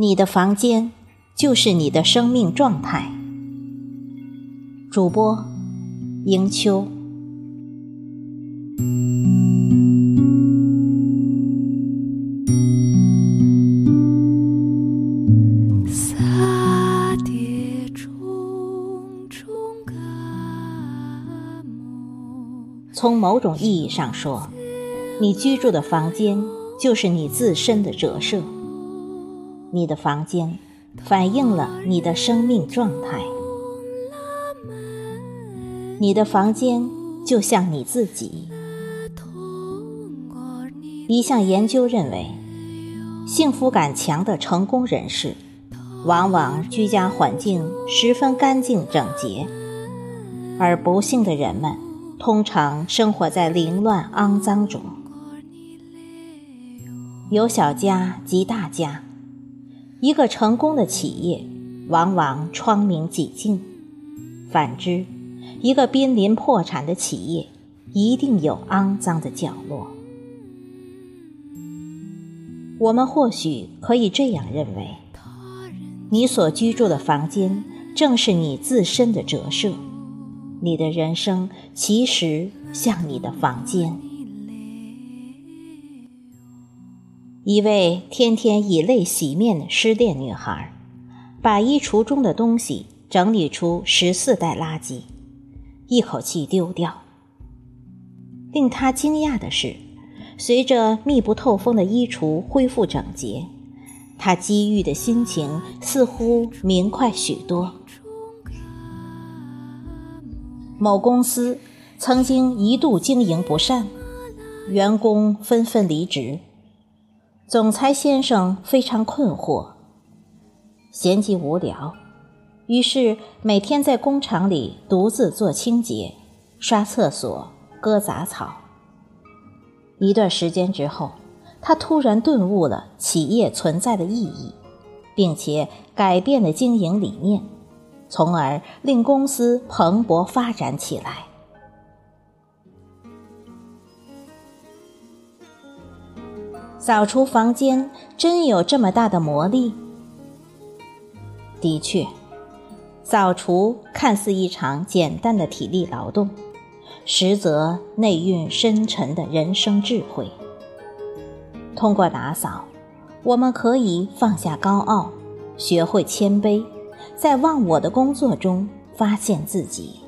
你的房间就是你的生命状态。主播：迎秋。从某种意义上说，你居住的房间就是你自身的折射。你的房间反映了你的生命状态。你的房间就像你自己。一项研究认为，幸福感强的成功人士，往往居家环境十分干净整洁，而不幸的人们。通常生活在凌乱肮脏中，有小家即大家。一个成功的企业往往窗明几净，反之，一个濒临破产的企业一定有肮脏的角落。我们或许可以这样认为：你所居住的房间正是你自身的折射。你的人生其实像你的房间。一位天天以泪洗面的失恋女孩，把衣橱中的东西整理出十四袋垃圾，一口气丢掉。令她惊讶的是，随着密不透风的衣橱恢复整洁，她积郁的心情似乎明快许多。某公司曾经一度经营不善，员工纷纷离职。总裁先生非常困惑，闲极无聊，于是每天在工厂里独自做清洁、刷厕所、割杂草。一段时间之后，他突然顿悟了企业存在的意义，并且改变了经营理念。从而令公司蓬勃发展起来。扫除房间真有这么大的魔力？的确，扫除看似一场简单的体力劳动，实则内蕴深沉的人生智慧。通过打扫，我们可以放下高傲，学会谦卑。在忘我的工作中发现自己，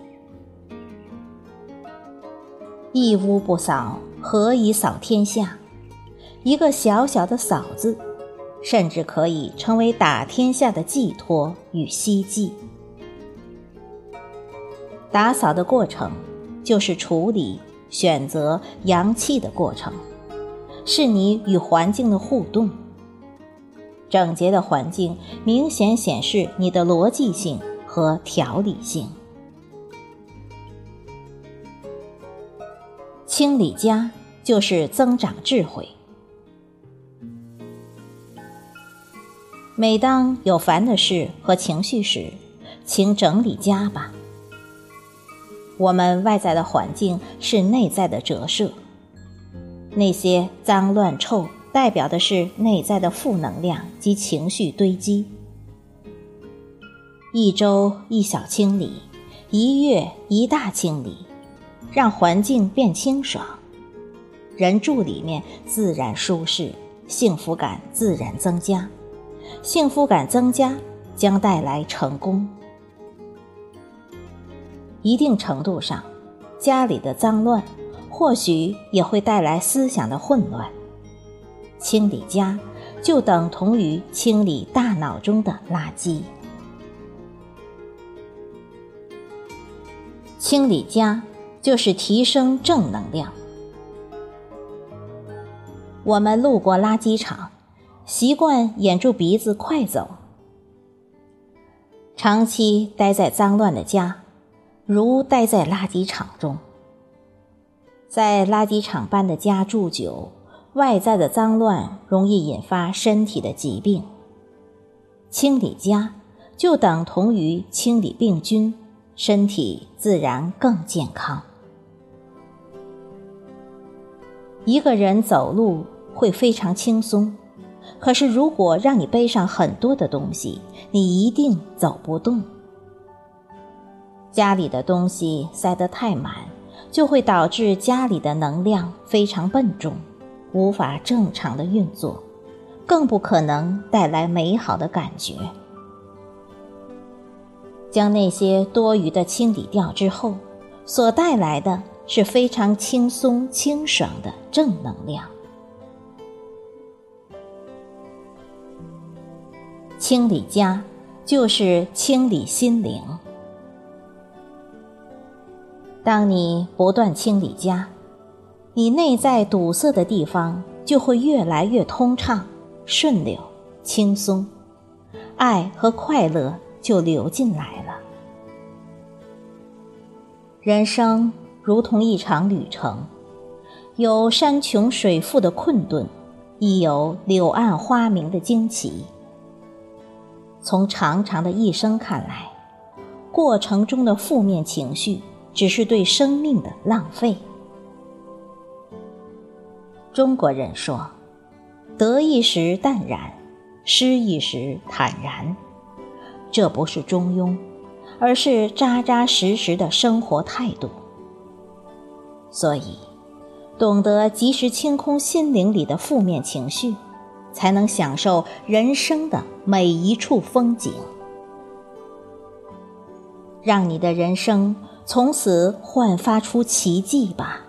一屋不扫，何以扫天下？一个小小的“扫”字，甚至可以成为打天下的寄托与希冀。打扫的过程，就是处理、选择阳气的过程，是你与环境的互动。整洁的环境明显显示你的逻辑性和条理性。清理家就是增长智慧。每当有烦的事和情绪时，请整理家吧。我们外在的环境是内在的折射，那些脏乱臭。代表的是内在的负能量及情绪堆积。一周一小清理，一月一大清理，让环境变清爽，人住里面自然舒适，幸福感自然增加。幸福感增加将带来成功。一定程度上，家里的脏乱或许也会带来思想的混乱。清理家，就等同于清理大脑中的垃圾。清理家，就是提升正能量。我们路过垃圾场，习惯掩住鼻子快走。长期待在脏乱的家，如待在垃圾场中。在垃圾场般的家住久。外在的脏乱容易引发身体的疾病，清理家就等同于清理病菌，身体自然更健康。一个人走路会非常轻松，可是如果让你背上很多的东西，你一定走不动。家里的东西塞得太满，就会导致家里的能量非常笨重，无法正常的运作，更不可能带来美好的感觉。将那些多余的清理掉之后，所带来的是非常轻松清爽的正能量。清理家，就是清理心灵。当你不断清理家，你内在堵塞的地方就会越来越通畅、顺流、轻松，爱和快乐就流进来了。人生如同一场旅程，有山穷水复的困顿，亦有柳暗花明的惊奇。从长长的一生看来，过程中的负面情绪。只是对生命的浪费。中国人说：“得意时淡然，失意时坦然。”这不是中庸，而是扎扎实实的生活态度。所以，懂得及时清空心灵里的负面情绪，才能享受人生的每一处风景，让你的人生。从此焕发出奇迹吧。